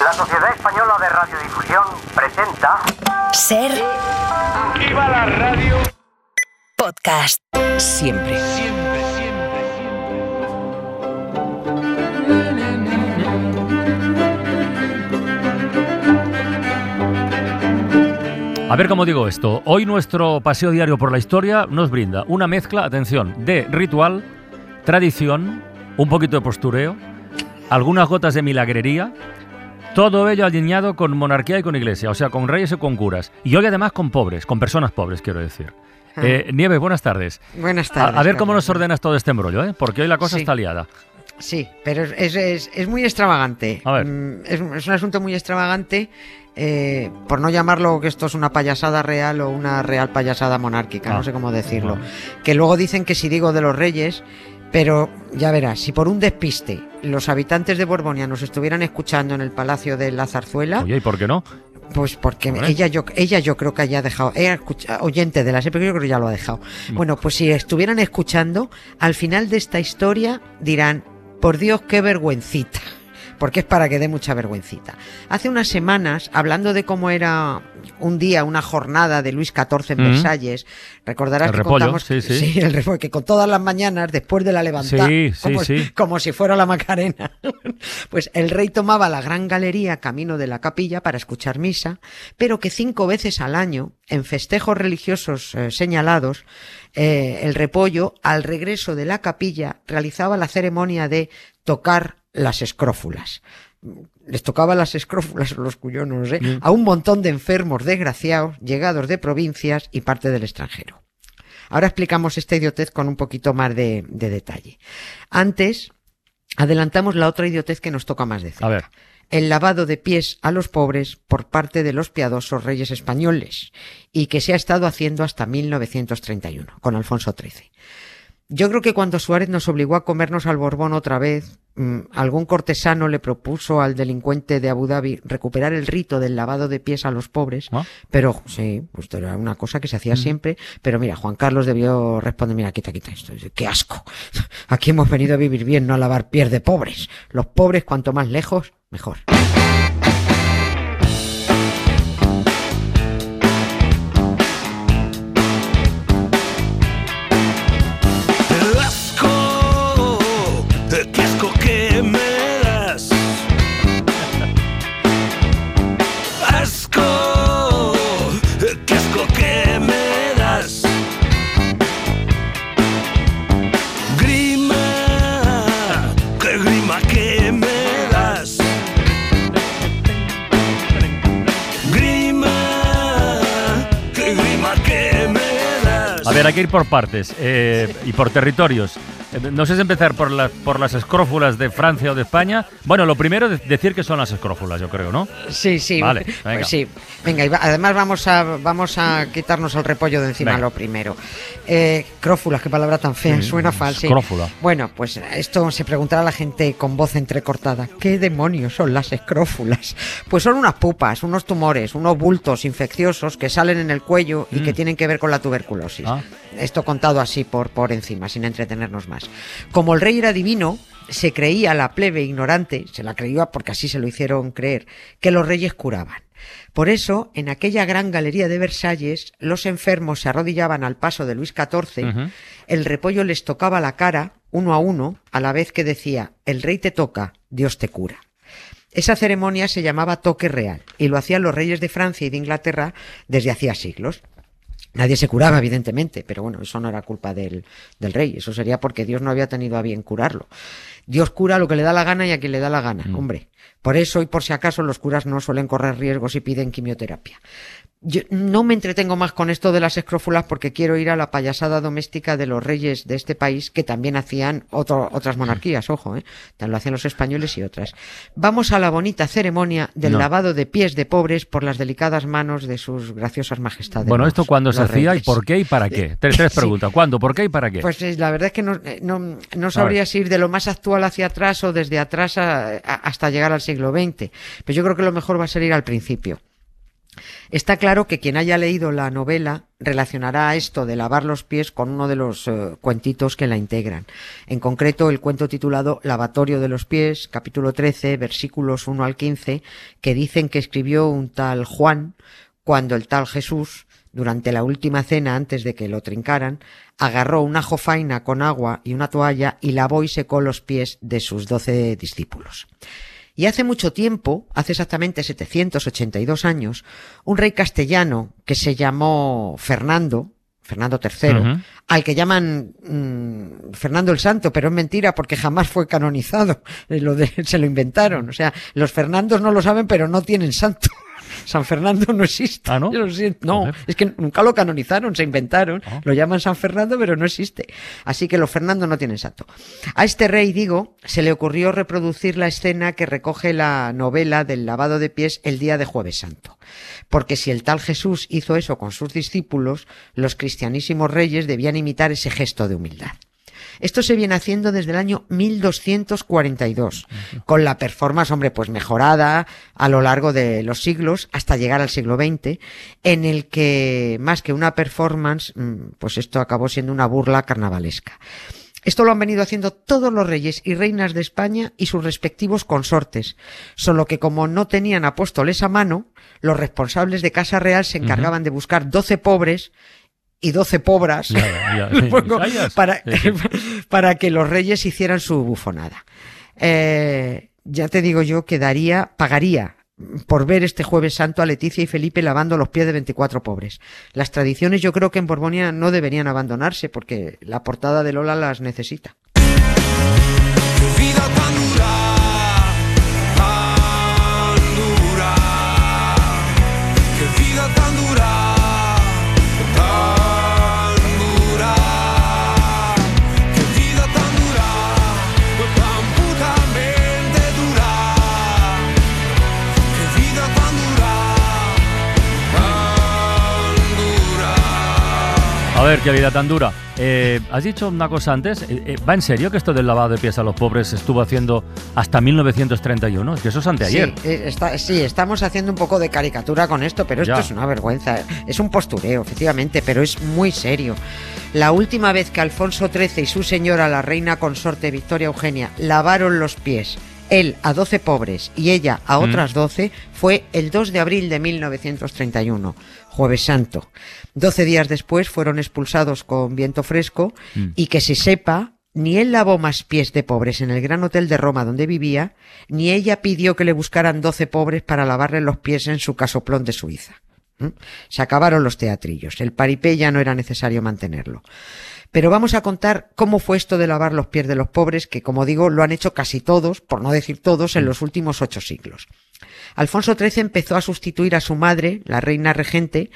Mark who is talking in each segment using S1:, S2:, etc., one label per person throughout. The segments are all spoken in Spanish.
S1: La Sociedad Española de Radiodifusión presenta
S2: Ser
S3: ¡Viva la radio!
S2: podcast. Siempre.
S3: Siempre, siempre, siempre.
S4: A ver cómo digo esto. Hoy nuestro paseo diario por la historia nos brinda una mezcla, atención, de ritual, tradición, un poquito de postureo, algunas gotas de milagrería, todo ello alineado con monarquía y con iglesia, o sea, con reyes y con curas. Y hoy además con pobres, con personas pobres, quiero decir.
S5: Ah.
S4: Eh, Nieves, buenas tardes.
S5: Buenas tardes.
S4: a ver cómo nos ordenas todo este embrollo, ¿eh? porque hoy la cosa
S5: Sí.
S4: está liada.
S5: Sí, pero es, es- es- muy extravagante.
S4: A ver.
S5: Mm, Es, es un asunto muy extravagante, eh, por no llamarlo que esto es una payasada real o una real payasada monárquica,
S4: Ah.
S5: no sé cómo decirlo. Que luego dicen que si digo de los reyes, pero ya verás, si por un despiste los habitantes de Borbonia nos estuvieran escuchando en el palacio de la Zarzuela,
S4: Oye, ¿y por qué no?
S5: Pues porque ella yo, ella yo creo que haya dejado, ella escucha- oyente de la serie, yo creo que ya lo ha dejado. Bueno, pues si estuvieran escuchando, al final de esta historia dirán, por Dios, qué vergüencita. Porque es para que dé mucha vergüencita. Hace unas semanas, hablando de cómo era un día, una jornada de Luis XIV en
S4: Mm.
S5: Versalles, recordarás
S4: El
S5: que
S4: repollo,
S5: contamos
S4: sí, sí.
S5: el repollo, que con todas las mañanas, después de la levantada, como si fuera la Macarena. Pues el rey tomaba la gran galería camino de la capilla para escuchar misa, pero que cinco veces al año, en festejos religiosos eh, señalados, eh, el repollo, al regreso de la capilla, realizaba la ceremonia de tocar las escrófulas. Les tocaba las escrófulas, los cuyonos, ¿eh? a un montón de enfermos desgraciados, llegados de provincias y parte del extranjero. Ahora explicamos esta idiotez con un poquito más de, de detalle. Antes, adelantamos la otra idiotez que nos toca más de cerca.
S4: A ver.
S5: El lavado de pies a los pobres por parte de los piadosos reyes españoles y que se ha estado haciendo hasta 1931 con Alfonso XIII. Yo creo que cuando Suárez nos obligó a comernos al Borbón otra vez, mm, algún cortesano le propuso al delincuente de Abu Dhabi recuperar el rito del lavado de pies a los pobres,
S4: ¿Ah?
S5: pero sí, pues era una cosa que se hacía siempre, pero mira, Juan Carlos debió responder, mira, quita, quita esto, qué asco. Aquí hemos venido a vivir bien, no a lavar pies de pobres. Los pobres, cuanto más lejos, mejor.
S4: A ver, hay que ir por partes eh, y por territorios. Eh, No sé si empezar por, las por las escrófulas de Francia o de España. Bueno, lo primero es decir que son las escrófulas, yo creo, ¿no?
S5: Sí, sí.
S4: Vale,
S5: pues
S4: venga.
S5: sí. Venga, y además vamos a, vamos a quitarnos el repollo de encima
S4: Venga.
S5: lo primero. Eh, crófulas, qué palabra tan fea,
S4: Sí,
S5: suena falsa.
S4: escrófula.
S5: Bueno, pues esto se preguntará a la gente con voz entrecortada. ¿Qué demonios son las escrófulas? Pues son unas pupas, unos tumores, unos bultos infecciosos que salen en el cuello y que tienen que ver con la tuberculosis.
S4: Mm. Ah.
S5: Esto contado así por, por encima, sin entretenernos más. Como el rey era divino, se creía la plebe ignorante, se la creía porque así se lo hicieron creer, que los reyes curaban. Por eso, en aquella gran galería de Versalles, los enfermos se arrodillaban al paso de Luis XIV, el repollo les tocaba la cara, uno a uno, a la vez que decía, el rey te toca, Dios te cura. Esa ceremonia se llamaba toque real y lo hacían los reyes de Francia y de Inglaterra desde hacía siglos. Nadie se curaba, evidentemente, pero bueno, eso no era culpa del, del rey, eso sería porque Dios no había tenido a bien curarlo. Dios cura lo que le da la gana y a quien le da la gana, hombre. Por eso y por si acaso los curas no suelen correr riesgos y piden quimioterapia. Yo no me entretengo más con esto de las escrófulas porque quiero ir a la payasada doméstica de los reyes de este país que también hacían otro- otras monarquías, ojo, ¿eh? Lo hacían los españoles y otras. Vamos a la bonita ceremonia del
S4: No.
S5: lavado de pies de pobres por las delicadas manos de sus graciosas majestades.
S4: Bueno, ¿esto cuándo se hacía y por qué y para qué? Tres, tres
S5: Sí.
S4: preguntas. ¿Cuándo, por qué y para qué?
S5: Pues eh, la verdad es que no, eh, no, no sabría si ir de lo más actual hacia atrás o desde atrás hasta llegar al siglo XX. Pero yo creo que lo mejor va a ser ir al principio. Está claro que quien haya leído la novela relacionará esto de lavar los pies con uno de los eh, cuentitos que la integran. En concreto, el cuento titulado Lavatorio de los pies, capítulo 13, versículos 1 al 15, que dicen que escribió un tal Juan cuando el tal Jesús, durante la última cena antes de que lo trincaran, agarró una jofaina con agua y una toalla y lavó y secó los pies de sus doce discípulos. Y hace mucho tiempo, hace exactamente 782 años, un rey castellano que se llamó Fernando, Fernando III, al que llaman mm, Fernando el Santo, pero es mentira porque jamás fue canonizado. Lo de- se lo inventaron. O sea, los Fernandos no lo saben, pero no tienen santo. San Fernando no existe.
S4: Ah, ¿no?
S5: Yo lo siento. No, es que nunca lo canonizaron, se inventaron.
S4: Ah.
S5: Lo llaman San Fernando, pero no existe. Así que los Fernando no tienen santo. A este rey, digo, se le ocurrió reproducir la escena que recoge la novela del lavado de pies el día de Jueves Santo. Porque si el tal Jesús hizo eso con sus discípulos, los cristianísimos reyes debían imitar ese gesto de humildad. Esto se viene haciendo desde el año 1242, con la performance, hombre, pues mejorada a lo largo de los siglos hasta llegar al siglo XX, en el que más que una performance, mm, pues esto acabó siendo una burla carnavalesca. Esto lo han venido haciendo todos los reyes y reinas de España y sus respectivos consortes, solo que como no tenían apóstoles a mano, los responsables de Casa Real se encargaban de buscar 12 pobres y 12 pobras
S4: Ya, ya,
S5: pongo para, para que los reyes hicieran su bufonada. Eh, ya te digo yo que daría, pagaría por ver este jueves santo a Leticia y Felipe lavando los pies de 24 pobres. Las tradiciones yo creo que en Borbonia no deberían abandonarse porque la portada de Lola las necesita.
S3: Qué vida tan dura,
S4: A ver, qué vida tan dura. Eh, has dicho una cosa antes. eh, eh, ¿Va en serio que esto del lavado de pies a los pobres se estuvo haciendo hasta 1931? Es que eso es anteayer.
S5: Sí, eh, está- sí, estamos haciendo un poco de caricatura con esto, pero esto
S4: Ya.
S5: es una vergüenza. Es un postureo, efectivamente, pero es muy serio. La última vez que Alfonso XIII y su señora, la reina consorte Victoria Eugenia, lavaron los pies, él a 12 pobres y ella a otras 12, fue el 2 de abril de 1931, Jueves Santo. 12 días después fueron expulsados con viento fresco
S4: Mm.
S5: y que se sepa, ni él lavó más pies de pobres en el gran hotel de Roma donde vivía, ni ella pidió que le buscaran 12 pobres para lavarle los pies en su casoplón de Suiza. ¿Mm? Se acabaron los teatrillos, el paripé ya no era necesario mantenerlo. Pero vamos a contar cómo fue esto de lavar los pies de los pobres, que como digo, lo han hecho casi todos, por no decir todos, en los últimos ocho siglos. Alfonso XIII empezó a sustituir a su madre, la reina regente,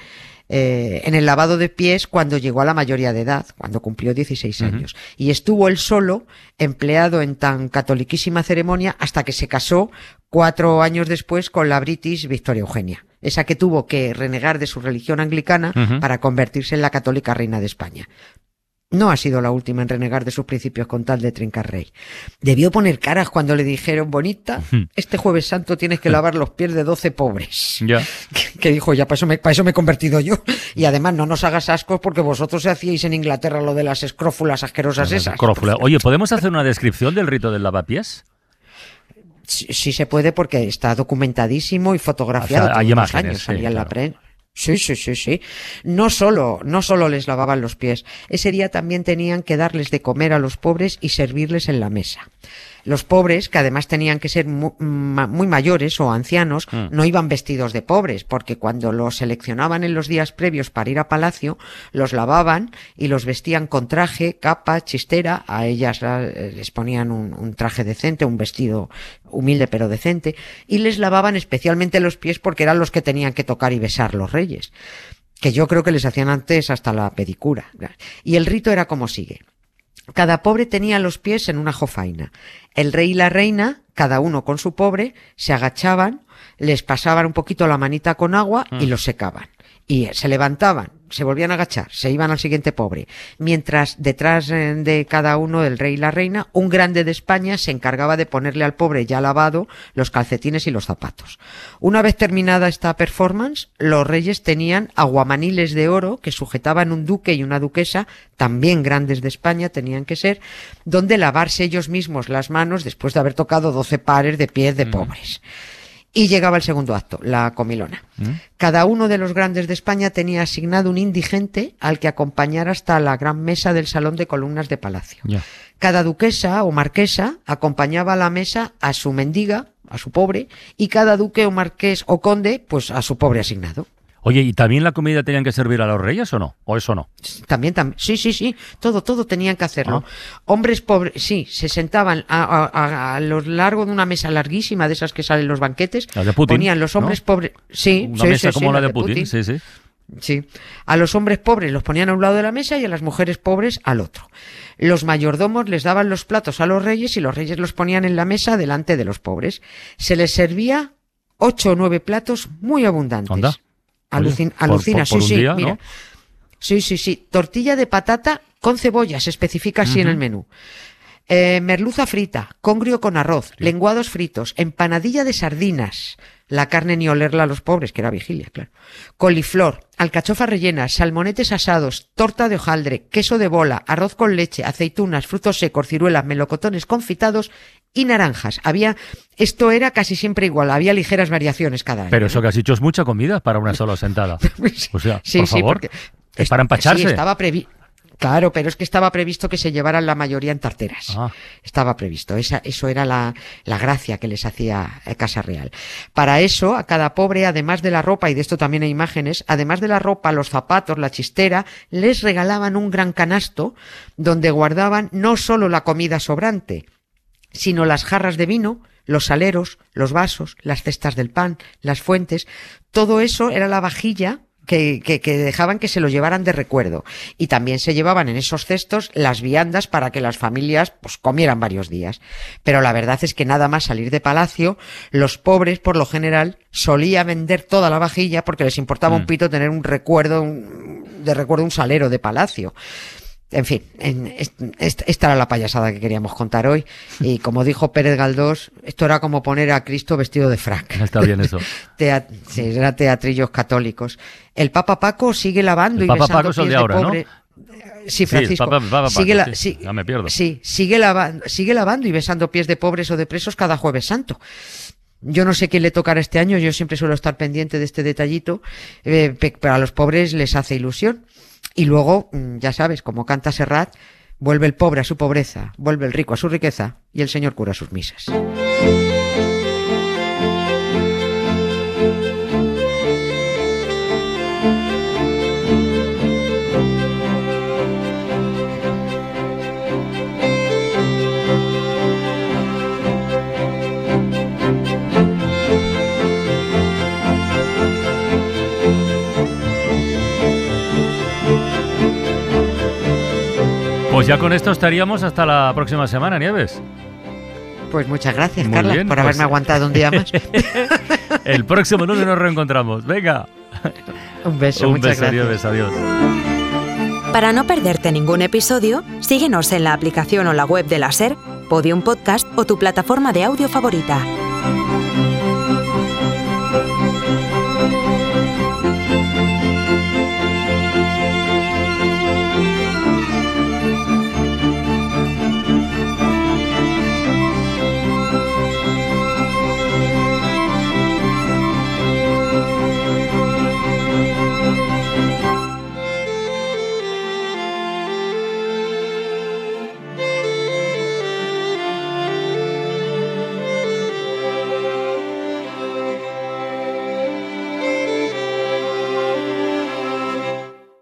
S5: eh, en el lavado de pies cuando llegó a la mayoría de edad, cuando cumplió 16 años. Y estuvo él solo, empleado en tan catoliquísima ceremonia, hasta que se casó cuatro años después con la British Victoria Eugenia, esa que tuvo que renegar de su religión anglicana para convertirse en la católica reina de España. No ha sido la última en renegar de sus principios con tal de trincar rey. Debió poner caras cuando le dijeron, bonita, este jueves santo tienes que lavar los pies de 12 pobres.
S4: Ya.
S5: Que- que dijo, ya para eso, me, para eso me he convertido yo. Y además no nos hagas ascos porque vosotros hacíais en Inglaterra lo de las escrófulas asquerosas esas.
S4: Crófula. Oye, ¿podemos hacer una descripción del rito del lavapiés?
S5: Sí, sí se puede porque está documentadísimo y fotografiado.
S4: O sea, hay imágenes,
S5: años,
S4: sí,
S5: salía en la prensa. Sí, sí, sí, sí. No solo, no solo les lavaban los pies. Ese día también tenían que darles de comer a los pobres y servirles en la mesa. Los pobres, que además tenían que ser mu- ma- muy, mayores o ancianos,
S4: Mm.
S5: no iban vestidos de pobres, porque cuando los seleccionaban en los días previos para ir a palacio, los lavaban y los vestían con traje, capa, chistera. A ellas la- les ponían un, un traje decente, un vestido humilde pero decente, y les lavaban especialmente los pies porque eran los que tenían que tocar y besar los reyes que yo creo que les hacían antes hasta la pedicura. Y el rito era como sigue. Cada pobre tenía los pies en una jofaina. El rey y la reina, cada uno con su pobre, se agachaban, les pasaban un poquito la manita con agua y los secaban. Y se levantaban, se volvían a agachar, se iban al siguiente pobre. Mientras detrás eh, de cada uno, del rey y la reina, un grande de España se encargaba de ponerle al pobre ya lavado los calcetines y los zapatos. Una vez terminada esta performance, los reyes tenían aguamaniles de oro que sujetaban un duque y una duquesa, también grandes de España tenían que ser, donde lavarse ellos mismos las manos después de haber tocado doce pares de pies de pobres. Y llegaba el segundo acto, la comilona. Cada uno de los grandes de España tenía asignado un indigente al que acompañara hasta la gran mesa del salón de columnas de palacio. Cada duquesa o marquesa acompañaba a la mesa a su mendiga, a su pobre, y cada duque o marqués o conde, pues a su pobre asignado.
S4: Oye, ¿y también la comida tenían que servir a los reyes o no? ¿O eso no?
S5: También, también, sí, sí, sí, todo, todo tenían que hacerlo.
S4: Ah.
S5: Hombres pobres, sí, se sentaban a, a- a- a lo largo de una mesa larguísima de esas que salen en los banquetes.
S4: La de Putin,
S5: Ponían los hombres
S4: ¿no?
S5: pobres, sí,
S4: Una
S5: sí,
S4: mesa
S5: sí, sí,
S4: como la de Putin, sí, sí.
S5: Sí. A los hombres pobres los ponían a un lado de la mesa y a las mujeres pobres al otro. Los mayordomos les daban los platos a los reyes y los reyes los ponían en la mesa delante de los pobres. Se les servía ocho o nueve platos muy abundantes.
S4: Anda.
S5: Alucin-
S4: Oye, por-
S5: alucina,
S4: por- por un
S5: sí, sí,
S4: día,
S5: mira.
S4: ¿no?
S5: Sí, sí, sí. Tortilla de patata con cebolla, se especifica así en el menú. Eh, merluza frita, congrio con arroz, lenguados fritos, empanadilla de sardinas, la carne ni olerla a los pobres, que era vigilia, claro. Coliflor, alcachofas rellenas, salmonetes asados, torta de hojaldre, queso de bola, arroz con leche, aceitunas, frutos secos, ciruelas, melocotones confitados y naranjas. Había, esto era casi siempre igual, había ligeras variaciones cada año.
S4: Pero eso que has dicho es mucha comida para una sola sentada. O sea,
S5: Sí,
S4: por
S5: sí,
S4: favor, es para empacharse.
S5: Sí, estaba previ- Claro, pero es que estaba previsto que se llevaran la mayoría en tarteras.
S4: Ah.
S5: Estaba previsto. Esa, eso era la, la gracia que les hacía eh, Casa Real. Para eso, a cada pobre, además de la ropa, y de esto también hay imágenes, además de la ropa, los zapatos, la chistera, les regalaban un gran canasto donde guardaban no solo la comida sobrante, sino las jarras de vino, los saleros, los vasos, las cestas del pan, las fuentes, todo eso era la vajilla que, que, que dejaban que se lo llevaran de recuerdo. Y también se llevaban en esos cestos las viandas para que las familias pues comieran varios días. Pero la verdad es que nada más salir de palacio, los pobres por lo general solía vender toda la vajilla porque les importaba un pito tener un recuerdo, un- de recuerdo un salero de palacio. En fin, en- est- est- esta era la payasada que queríamos contar hoy. Y como dijo Pérez Galdós, esto era como poner a Cristo vestido de frac.
S4: Está bien eso.
S5: Sí, era teatrillos católicos. El Papa Paco sigue lavando
S4: El
S5: y
S4: Papa
S5: besando
S4: Paco es el de ahora, ¿no?
S5: Sí, Francisco.
S4: Papa- Papa
S5: sigue, la-
S4: sí,
S5: sí,
S4: ya me pierdo.
S5: sí, sigue, lavando, sigue lavando y besando pies de pobres o de presos cada jueves santo. Yo no sé quién le tocará este año, yo siempre suelo estar pendiente de este detallito, eh, pe- pero a los pobres les hace ilusión. Y luego, mm, ya sabes, como canta Serrat, vuelve el pobre a su pobreza, vuelve el rico a su riqueza y el señor cura sus misas.
S4: Pues ya con esto estaríamos hasta la próxima semana, Nieves.
S5: Pues muchas gracias,
S4: Muy
S5: Carla,
S4: bien,
S5: por
S4: pues-
S5: haberme aguantado un día más.
S4: El próximo lunes nos reencontramos. Venga.
S5: un beso,
S4: Un
S5: muchas
S4: beso,
S5: gracias.
S4: Nieves. Adiós.
S2: Para no perderte ningún episodio, síguenos en la aplicación o la web de la SER, Podium Podcast o tu plataforma de audio favorita.